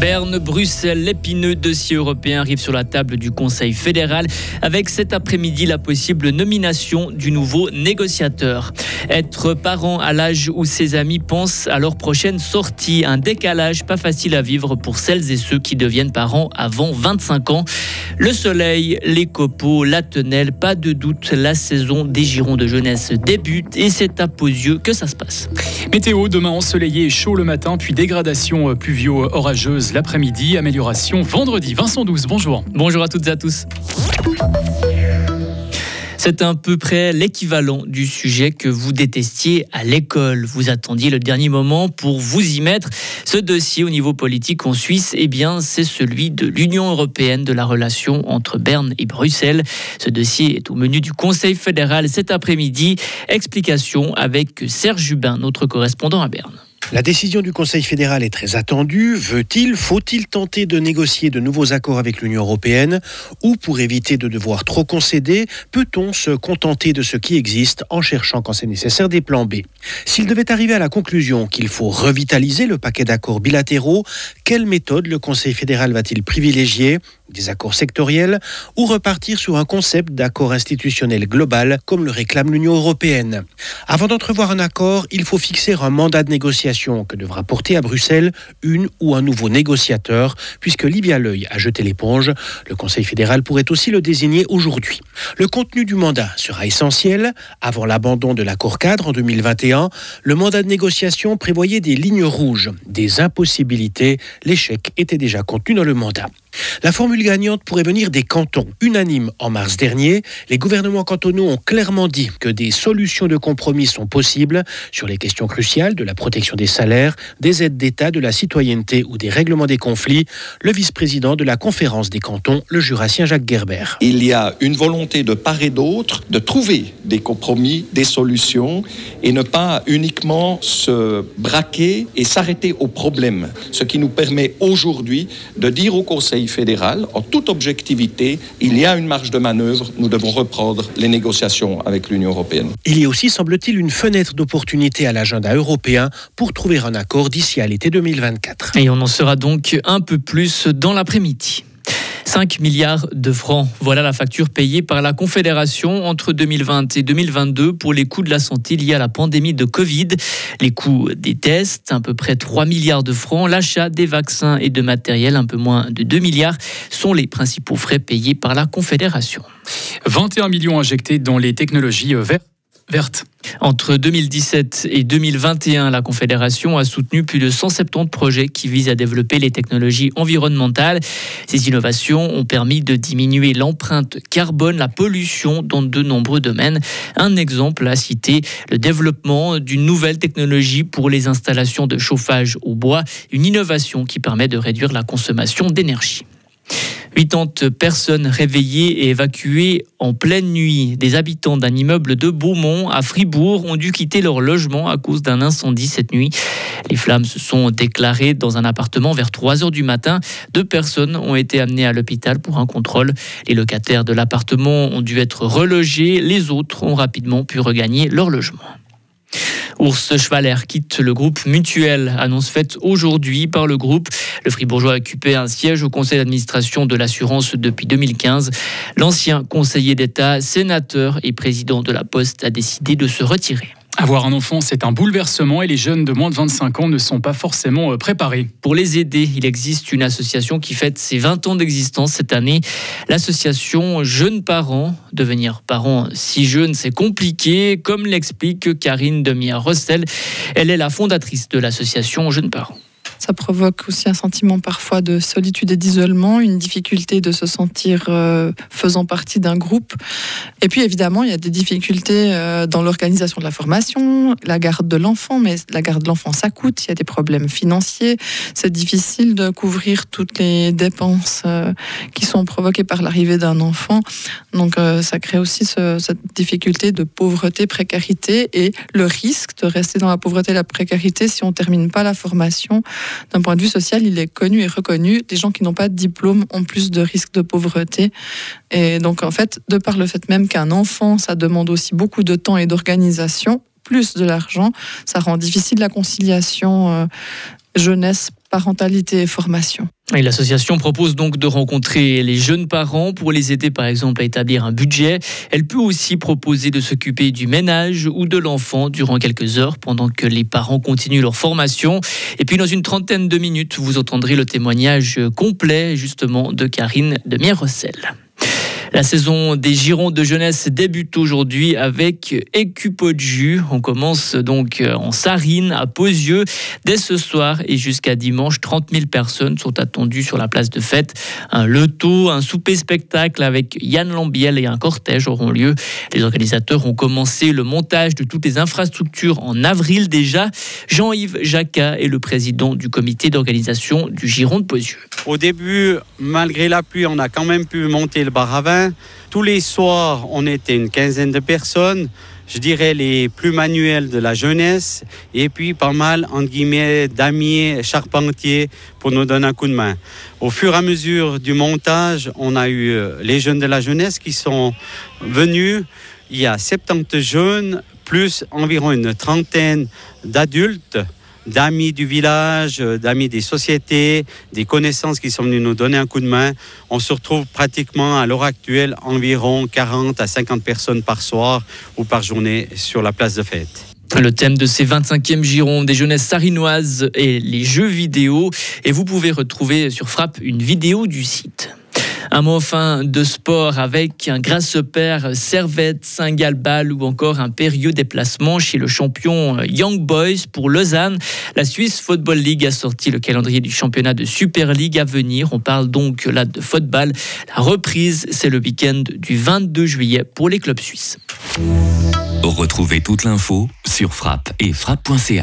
Berne, Bruxelles, l'épineux dossier européen arrive sur la table du Conseil fédéral avec cet après-midi la possible nomination du nouveau négociateur. Être parent à l'âge où ses amis pensent à leur prochaine sortie, un décalage pas facile à vivre pour celles et ceux qui deviennent parents avant 25 ans. Le soleil, les copeaux, la tenelle, pas de doute, la saison des girons de jeunesse débute et c'est à yeux que ça se passe. Météo, demain ensoleillé et chaud le matin, puis dégradation pluvio-orageuse l'après-midi, amélioration vendredi. Vincent Douce, bonjour. Bonjour à toutes et à tous. C'est à peu près l'équivalent du sujet que vous détestiez à l'école. Vous attendiez le dernier moment pour vous y mettre. Ce dossier au niveau politique en Suisse, eh bien, c'est celui de l'Union européenne, de la relation entre Berne et Bruxelles. Ce dossier est au menu du Conseil fédéral cet après-midi. Explication avec Serge Jubin, notre correspondant à Berne. La décision du Conseil fédéral est très attendue. Veut-il, faut-il tenter de négocier de nouveaux accords avec l'Union européenne Ou pour éviter de devoir trop concéder, peut-on se contenter de ce qui existe en cherchant quand c'est nécessaire des plans B? S'il devait arriver à la conclusion qu'il faut revitaliser le paquet d'accords bilatéraux, quelle méthode le Conseil fédéral va-t-il privilégier? Des accords sectoriels ou repartir sur un concept d'accord institutionnel global comme le réclame l'Union européenne? Avant d'entrevoir un accord, il faut fixer un mandat de négociation que devra porter à Bruxelles une ou un nouveau négociateur, puisque Livia L'œil a jeté l'éponge. Le Conseil fédéral pourrait aussi le désigner aujourd'hui. Le contenu du mandat sera essentiel. Avant l'abandon de l'accord cadre en 2021, le mandat de négociation prévoyait des lignes rouges, des impossibilités. L'échec était déjà contenu dans le mandat. La formule gagnante pourrait venir des cantons. Unanime en mars dernier, les gouvernements cantonaux ont clairement dit que des solutions de compromis sont possibles sur les questions cruciales de la protection des salaires, des aides d'État, de la citoyenneté ou des règlements des conflits. Le vice-président de la conférence des cantons, le jurassien Jacques Gerber. Il y a une volonté de part et d'autre de trouver des compromis, des solutions et ne pas uniquement se braquer et s'arrêter au problème. Ce qui nous permet aujourd'hui de dire au Conseil fédéral, en toute objectivité, il y a une marge de manœuvre. Nous devons reprendre les négociations avec l'Union européenne. Il y a aussi, semble-t-il, une fenêtre d'opportunité à l'agenda européen pour trouver un accord d'ici à l'été 2024. Et on en sera donc un peu plus dans l'après-midi. 5 milliards de francs. Voilà la facture payée par la Confédération entre 2020 et 2022 pour les coûts de la santé liés à la pandémie de Covid. Les coûts des tests, à peu près 3 milliards de francs. L'achat des vaccins et de matériel, un peu moins de 2 milliards, sont les principaux frais payés par la Confédération. 21 millions injectés dans les technologies vertes verte. Entre 2017 et 2021, la Confédération a soutenu plus de 170 projets qui visent à développer les technologies environnementales. Ces innovations ont permis de diminuer l'empreinte carbone, la pollution dans de nombreux domaines. Un exemple à citer, le développement d'une nouvelle technologie pour les installations de chauffage au bois, une innovation qui permet de réduire la consommation d'énergie. 80 personnes réveillées et évacuées en pleine nuit. Des habitants d'un immeuble de Beaumont à Fribourg ont dû quitter leur logement à cause d'un incendie cette nuit. Les flammes se sont déclarées dans un appartement vers 3 heures du matin. Deux personnes ont été amenées à l'hôpital pour un contrôle. Les locataires de l'appartement ont dû être relogés. Les autres ont rapidement pu regagner leur logement. Ours Schwaller quitte le groupe Mutuel, annonce faite aujourd'hui par le groupe. Le Fribourgeois a occupé un siège au conseil d'administration de l'assurance depuis 2015. L'ancien conseiller d'État, sénateur et président de la Poste a décidé de se retirer. Avoir un enfant, c'est un bouleversement et les jeunes de moins de 25 ans ne sont pas forcément euh, préparés. Pour les aider, il existe une association qui fête ses 20 ans d'existence cette année. L'association Jeunes Parents. Devenir parent si jeune, c'est compliqué, comme l'explique Karine Demia-Rossel. Elle est la fondatrice de l'association Jeunes Parents. Ça provoque aussi un sentiment parfois de solitude et d'isolement, une difficulté de se sentir euh, faisant partie d'un groupe. Et puis évidemment, il y a des difficultés euh, dans l'organisation de la formation, la garde de l'enfant, mais la garde de l'enfant, ça coûte, il y a des problèmes financiers, c'est difficile de couvrir toutes les dépenses euh, qui sont provoquées par l'arrivée d'un enfant. Donc ça crée aussi cette difficulté de pauvreté, précarité et le risque de rester dans la pauvreté et la précarité si on ne termine pas la formation d'un point de vue social, il est connu et reconnu. Les gens qui n'ont pas de diplôme ont plus de risques de pauvreté. Et donc, en fait, de par le fait même qu'un enfant, ça demande aussi beaucoup de temps et d'organisation, plus de l'argent, ça rend difficile la conciliation euh, jeunesse, parentalité et formation. L'association propose donc de rencontrer les jeunes parents pour les aider par exemple à établir un budget. Elle peut aussi proposer de s'occuper du ménage ou de l'enfant durant quelques heures pendant que les parents continuent leur formation. Et puis dans une trentaine de minutes, vous entendrez le témoignage complet justement de Karine de Mierrecel. La saison des Girons de jeunesse débute aujourd'hui avec Jus. On commence donc en Sarine à Posieux dès ce soir et jusqu'à dimanche. 30 000 personnes sont attendues sur la place de fête. Un loto, un souper spectacle avec Yann Lambiel et un cortège auront lieu. Les organisateurs ont commencé le montage de toutes les infrastructures en avril déjà. Jean-Yves Jacquat est le président du comité d'organisation du Giron de Posieux. Au début, malgré la pluie, on a quand même pu monter le bar à vin tous les soirs, on était une quinzaine de personnes, je dirais les plus manuels de la jeunesse, et puis pas mal, entre guillemets, d'amis charpentiers pour nous donner un coup de main. Au fur et à mesure du montage, on a eu euh, les jeunes de la jeunesse qui sont venus. Il y a 70 jeunes, plus environ une trentaine d'adultes d'amis du village, euh, d'amis des sociétés, des connaissances qui sont venus nous donner un coup de main. On se retrouve pratiquement à l'heure actuelle environ 40 à 50 personnes par soir ou par journée sur la place de fête. Le thème de ces 25e Girons des jeunesses sarinoises est les jeux vidéo et vous pouvez retrouver sur Frappe une vidéo du site. Un mot fin de sport avec un grâce père Servette, Saint-Galbal ou encore un périlleux déplacement chez le champion Young Boys pour Lausanne. La Swiss Football League a sorti le calendrier du championnat de Super League à venir. On parle donc là de football. La reprise, c'est le week-end du 22 juillet pour les clubs suisses. Retrouvez toute l'info sur frappe et frappe.ch.